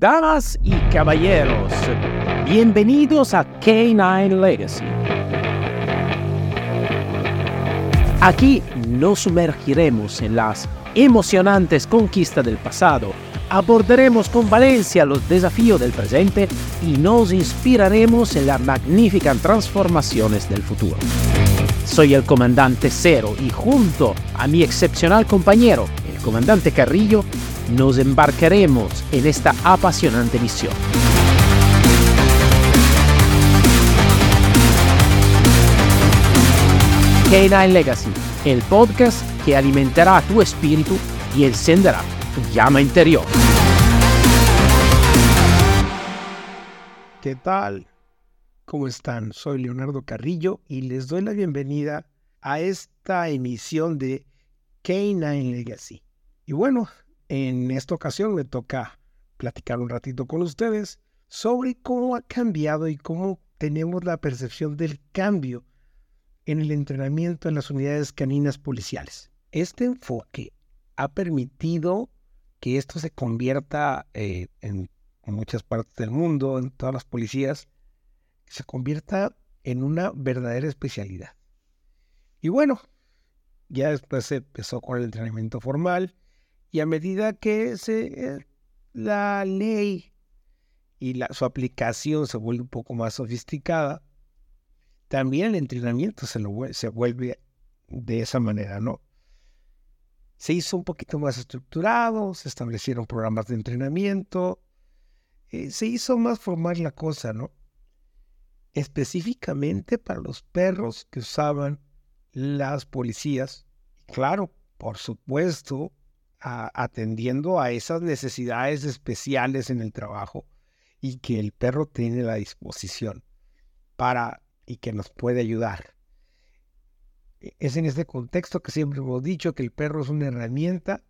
Damas y caballeros, bienvenidos a K9 Legacy. Aquí nos sumergiremos en las emocionantes conquistas del pasado, abordaremos con valencia los desafíos del presente y nos inspiraremos en las magníficas transformaciones del futuro. Soy el comandante Cero y junto a mi excepcional compañero, el comandante Carrillo, nos embarcaremos en esta apasionante misión. K9 Legacy, el podcast que alimentará tu espíritu y encenderá tu llama interior. ¿Qué tal? ¿Cómo están? Soy Leonardo Carrillo y les doy la bienvenida a esta emisión de K9 Legacy. Y bueno, en esta ocasión me toca platicar un ratito con ustedes sobre cómo ha cambiado y cómo tenemos la percepción del cambio en el entrenamiento en las unidades caninas policiales. Este enfoque ha permitido que esto se convierta eh, en, en muchas partes del mundo, en todas las policías, se convierta en una verdadera especialidad. Y bueno, ya después se empezó con el entrenamiento formal, y a medida que se, eh, la ley y la, su aplicación se vuelve un poco más sofisticada, también el entrenamiento se, lo, se vuelve de esa manera, ¿no? Se hizo un poquito más estructurado, se establecieron programas de entrenamiento, eh, se hizo más formal la cosa, ¿no? Específicamente para los perros que usaban las policías, claro, por supuesto, atendiendo a esas necesidades especiales en el trabajo y que el perro tiene la disposición para y que nos puede ayudar. E, es en este contexto que siempre hemos dicho que el perro es una herramienta,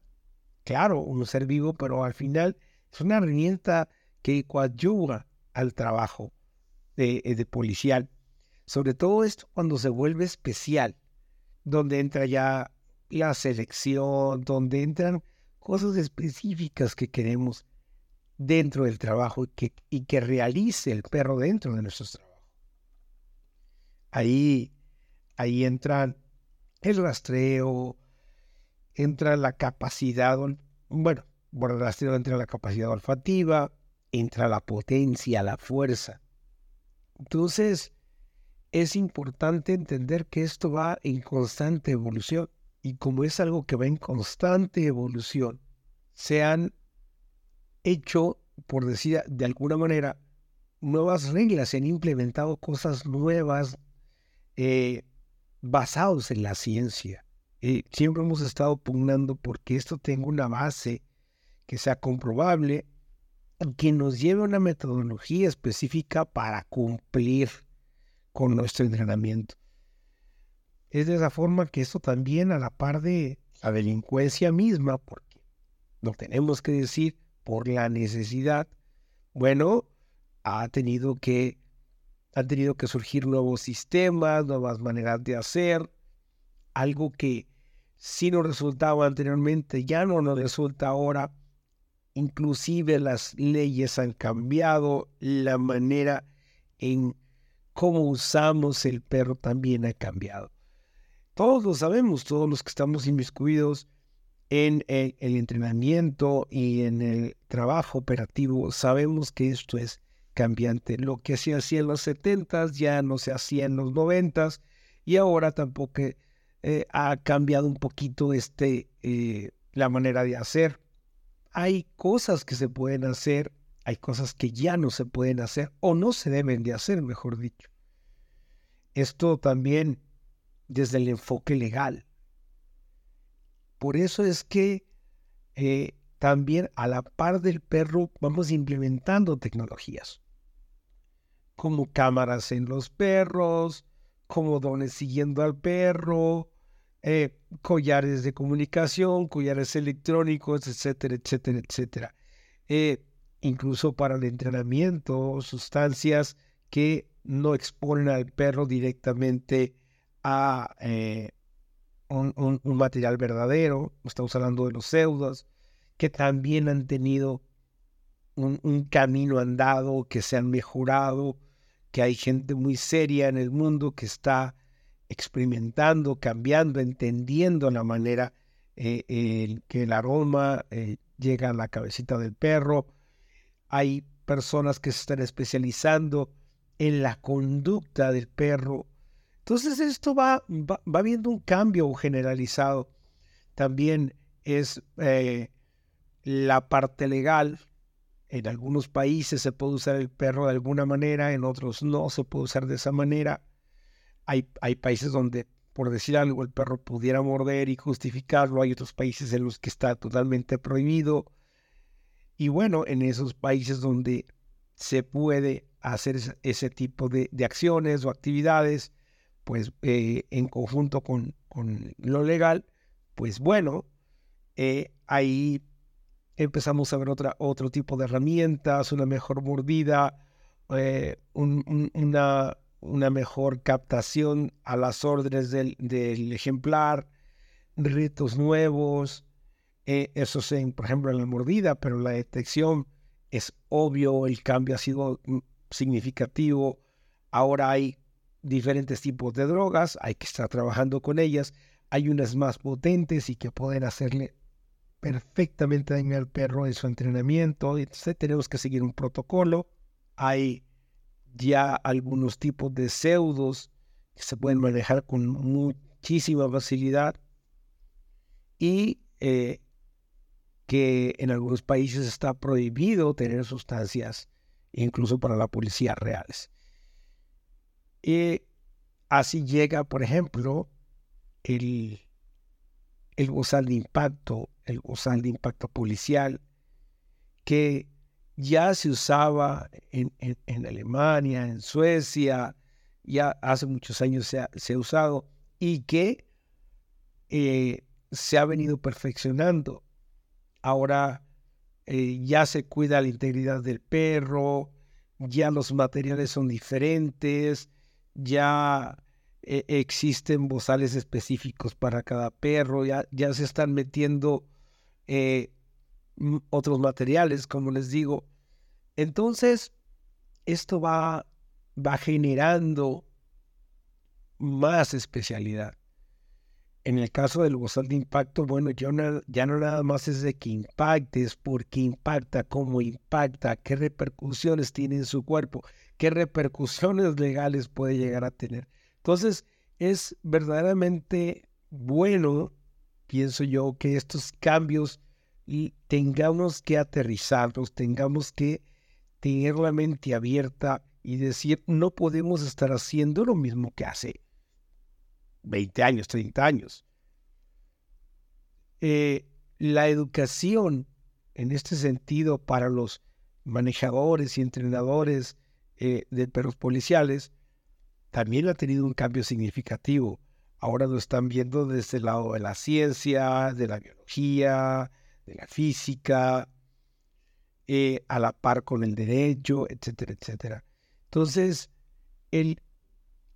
claro, un ser vivo, pero al final es una herramienta que coadyuva al trabajo de, de policial. Sobre todo esto cuando se vuelve especial, donde entra ya la selección, donde entran cosas específicas que queremos dentro del trabajo y que, y que realice el perro dentro de nuestros trabajos. Ahí, ahí entran el rastreo, entra la capacidad, bueno, por el rastreo entra la capacidad olfativa, entra la potencia, la fuerza. Entonces, es importante entender que esto va en constante evolución y como es algo que va en constante evolución, se han hecho, por decir de alguna manera, nuevas reglas, se han implementado cosas nuevas eh, basados en la ciencia. Eh, siempre hemos estado pugnando porque esto tenga una base que sea comprobable, que nos lleve a una metodología específica para cumplir con nuestro entrenamiento. Es de esa forma que esto también a la par de la delincuencia misma, porque lo tenemos que decir por la necesidad, bueno, ha tenido que, han tenido que surgir nuevos sistemas, nuevas maneras de hacer, algo que si no resultaba anteriormente, ya no nos resulta ahora. Inclusive las leyes han cambiado, la manera en cómo usamos el perro también ha cambiado. Todos lo sabemos, todos los que estamos inmiscuidos en el, entrenamiento y en el trabajo operativo, sabemos que esto es cambiante. Lo que se hacía en los 70 ya no se hacía en los 90 y ahora tampoco eh, ha cambiado un poquito este, eh, la manera de hacer. Hay cosas que se pueden hacer, hay cosas que ya no se pueden hacer o no se deben de hacer, mejor dicho. Esto también desde el enfoque legal. Por eso es que eh, también a la par del perro vamos implementando tecnologías, como cámaras en los perros, como dones siguiendo al perro, eh, collares de comunicación, collares electrónicos, etcétera, etcétera, etcétera. Eh, incluso para el entrenamiento, sustancias que no exponen al perro directamente eh, un, material verdadero, estamos hablando de los pseudos, que también han tenido un, camino andado, que se han mejorado, que hay gente muy seria en el mundo que está experimentando, cambiando, entendiendo la manera eh, que el aroma eh, llega a la cabecita del perro. Hay personas que se están especializando en la conducta del perro. Entonces esto va, va, viendo un cambio generalizado. También es eh, la parte legal. En algunos países se puede usar el perro de alguna manera, en otros no se puede usar de esa manera. Hay, hay países donde, por decir algo, el perro pudiera morder y justificarlo. Hay otros países en los que está totalmente prohibido. Y bueno, en esos países donde se puede hacer ese, tipo de, acciones o actividades, pues eh, en conjunto con, con, lo legal, pues bueno, eh, ahí empezamos a ver otra, otro tipo de herramientas, una mejor mordida, eh, una, una, mejor captación a las órdenes del, del ejemplar, retos nuevos, eso es, por ejemplo, en la mordida, pero la detección es obvio, el cambio ha sido mm, significativo. Ahora hay diferentes tipos de drogas, hay que estar trabajando con ellas. Hay unas más potentes y que pueden hacerle perfectamente daño al perro en su entrenamiento. Entonces tenemos que seguir un protocolo. Hay ya algunos tipos de pseudos que se pueden manejar con muchísima facilidad y eh, que en algunos países está prohibido tener sustancias incluso para la policía reales. Y así llega, por ejemplo, el, el gozal de impacto, el gozal de impacto policial, que ya se usaba en, en, Alemania, en Suecia, ya hace muchos años se ha, se ha usado y que eh, se ha venido perfeccionando. Ahora eh, ya se cuida la integridad del perro, ya los materiales son diferentes, ya eh, existen bozales específicos para cada perro, ya, ya se están metiendo eh, otros materiales, como les digo. Entonces, esto va, va generando más especialidad. En el caso del bozal de impacto, bueno, ya no, ya no nada más es de que impacte, es porque impacta, cómo impacta, qué repercusiones tiene en su cuerpo, qué repercusiones legales puede llegar a tener. Entonces, es verdaderamente bueno, pienso yo, que estos cambios tengamos que aterrizarlos, tengamos que tener la mente abierta y decir, no podemos estar haciendo lo mismo que hace 20 años, 30 años. Eh, la educación en este sentido para los manejadores y entrenadores eh, de perros policiales también ha tenido un cambio significativo. Ahora lo están viendo desde el lado de la ciencia, de la biología, de la física, eh, a la par con el derecho, etcétera, etcétera. Entonces, el,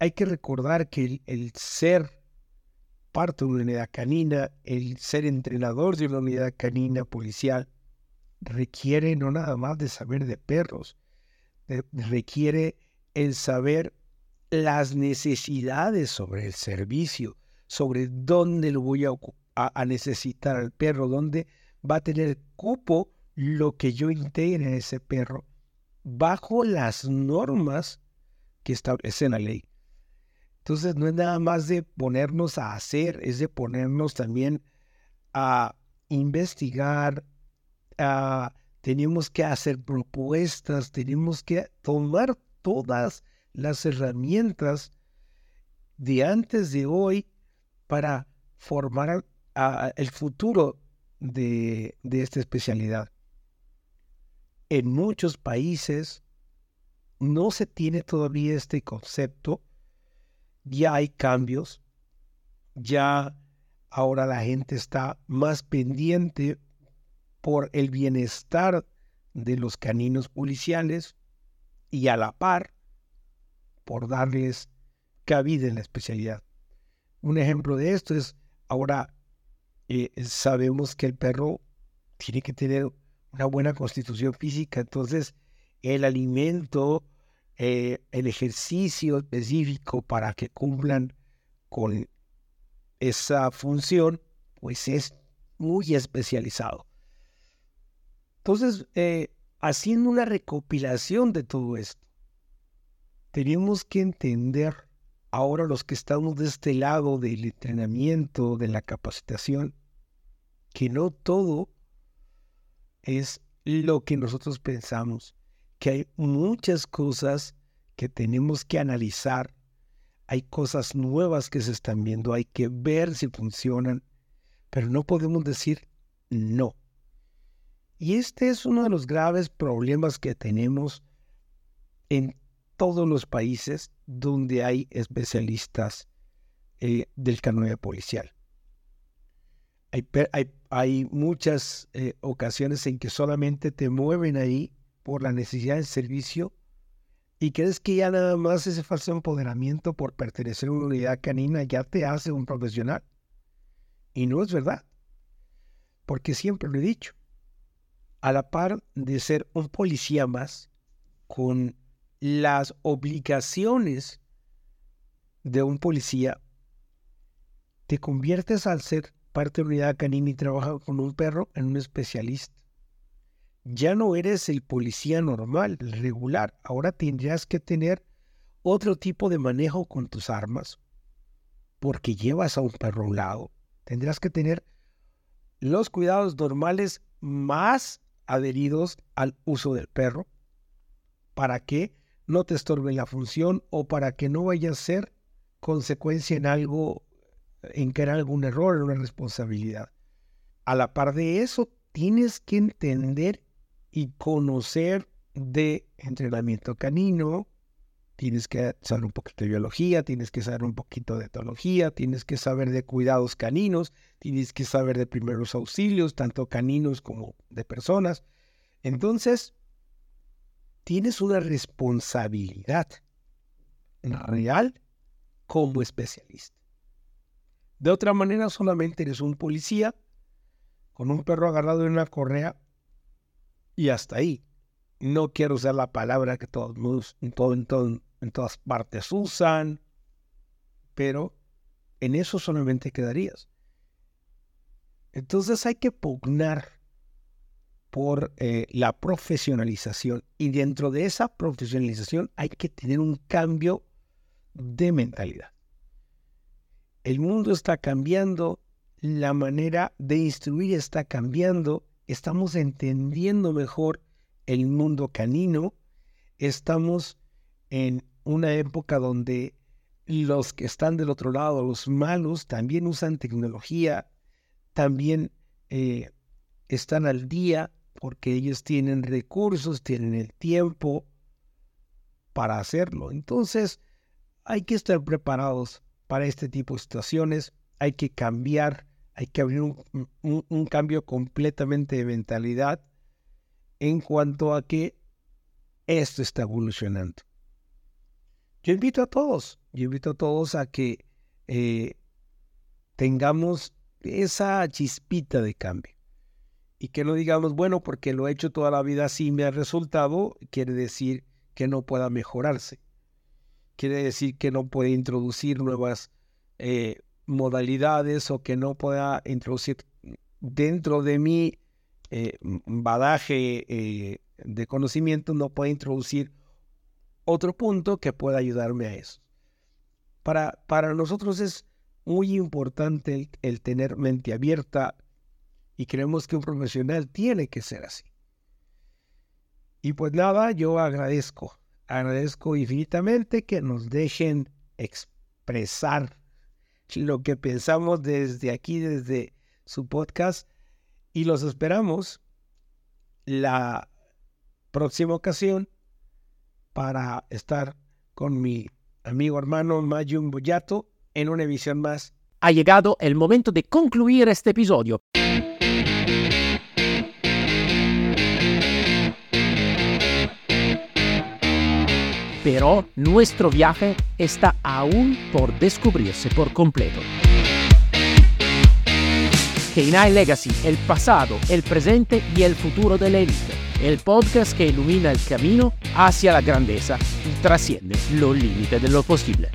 hay que recordar que el, ser parte de una unidad canina, el ser entrenador de una unidad canina policial, requiere no nada más de saber de perros, requiere el saber las necesidades sobre el servicio, sobre dónde lo voy a, a, necesitar al perro, dónde va a tener cupo lo que yo integre a ese perro, bajo las normas que establece la ley. Entonces no es nada más de ponernos a hacer, es de ponernos también a investigar, tenemos que hacer propuestas, tenemos que tomar todas las herramientas de antes de hoy para formar el futuro de, de esta especialidad. En muchos países no se tiene todavía este concepto ya hay cambios, ya ahora la gente está más pendiente por el bienestar de los caninos policiales y a la par por darles cabida en la especialidad. Un ejemplo de esto es ahora eh, sabemos que el perro tiene que tener una buena constitución física. Entonces, el alimento, eh, el ejercicio específico para que cumplan con esa función, pues es muy especializado. Entonces, eh, haciendo una recopilación de todo esto, tenemos que entender ahora los que estamos de este lado del entrenamiento, de la capacitación, que no todo es lo que nosotros pensamos, que hay muchas cosas que tenemos que analizar, hay cosas nuevas que se están viendo, hay que ver si funcionan, pero no podemos decir no. Y este es uno de los graves problemas que tenemos en todos los países donde hay especialistas eh, del canoe policial. Hay, muchas eh, ocasiones en que solamente te mueven ahí por la necesidad del servicio y crees que ya nada más ese falso empoderamiento por pertenecer a una unidad canina ya te hace un profesional. Y no es verdad. Porque siempre lo he dicho. A la par de ser un policía más, con las obligaciones de un policía, te conviertes al ser parte de la unidad canina y trabajas con un perro en un especialista. Ya no eres el policía normal, el regular. Ahora tendrías que tener otro tipo de manejo con tus armas, porque llevas a un perro a un lado. Tendrás que tener los cuidados normales más adheridos al uso del perro para que no te estorbe la función o para que no vaya a ser consecuencia en algo, en que era algún error, una responsabilidad. A la par de eso, tienes que entender y conocer de entrenamiento canino, tienes que saber un poquito de biología, tienes que saber un poquito de etología, tienes que saber de cuidados caninos, tienes que saber de primeros auxilios, tanto caninos como de personas. Entonces, tienes una responsabilidad real como especialista. De otra manera, solamente eres un policía con un perro agarrado en una correa y hasta ahí. No quiero usar la palabra que todos en, todas partes usan, pero en eso solamente quedarías. Entonces hay que pugnar por eh, la profesionalización y dentro de esa profesionalización hay que tener un cambio de mentalidad. El mundo está cambiando, la manera de instruir está cambiando, estamos entendiendo mejor el mundo canino, estamos en una época donde los que están del otro lado, los malos, también usan tecnología, también eh, están al día porque ellos tienen recursos, tienen el tiempo para hacerlo. Entonces, hay que estar preparados para este tipo de situaciones, hay que cambiar, hay que abrir un, cambio completamente de mentalidad en cuanto a que esto está evolucionando. Yo invito a todos, yo invito a todos a que eh, tengamos esa chispita de cambio y que no digamos, bueno, porque lo he hecho toda la vida así me ha resultado, quiere decir que no pueda mejorarse. Quiere decir que no puede introducir nuevas eh, modalidades o que no pueda introducir dentro de mi eh, badaje eh, de conocimiento, no puede introducir otro punto que pueda ayudarme a eso. Para, para nosotros es muy importante el tener mente abierta, y creemos que un profesional tiene que ser así. Y pues nada, yo agradezco, agradezco infinitamente que nos dejen expresar lo que pensamos desde aquí, desde su podcast, y los esperamos la próxima ocasión para estar con mi amigo hermano Mayun Boyato en una emisión más. Ha llegado el momento de concluir este episodio. Pero nuestro viaje está aún por descubrirse por completo. K9 Legacy, el pasado, el presente y el futuro de la élite. El podcast que ilumina el camino hacia la grandeza y trasciende los límites de lo posible.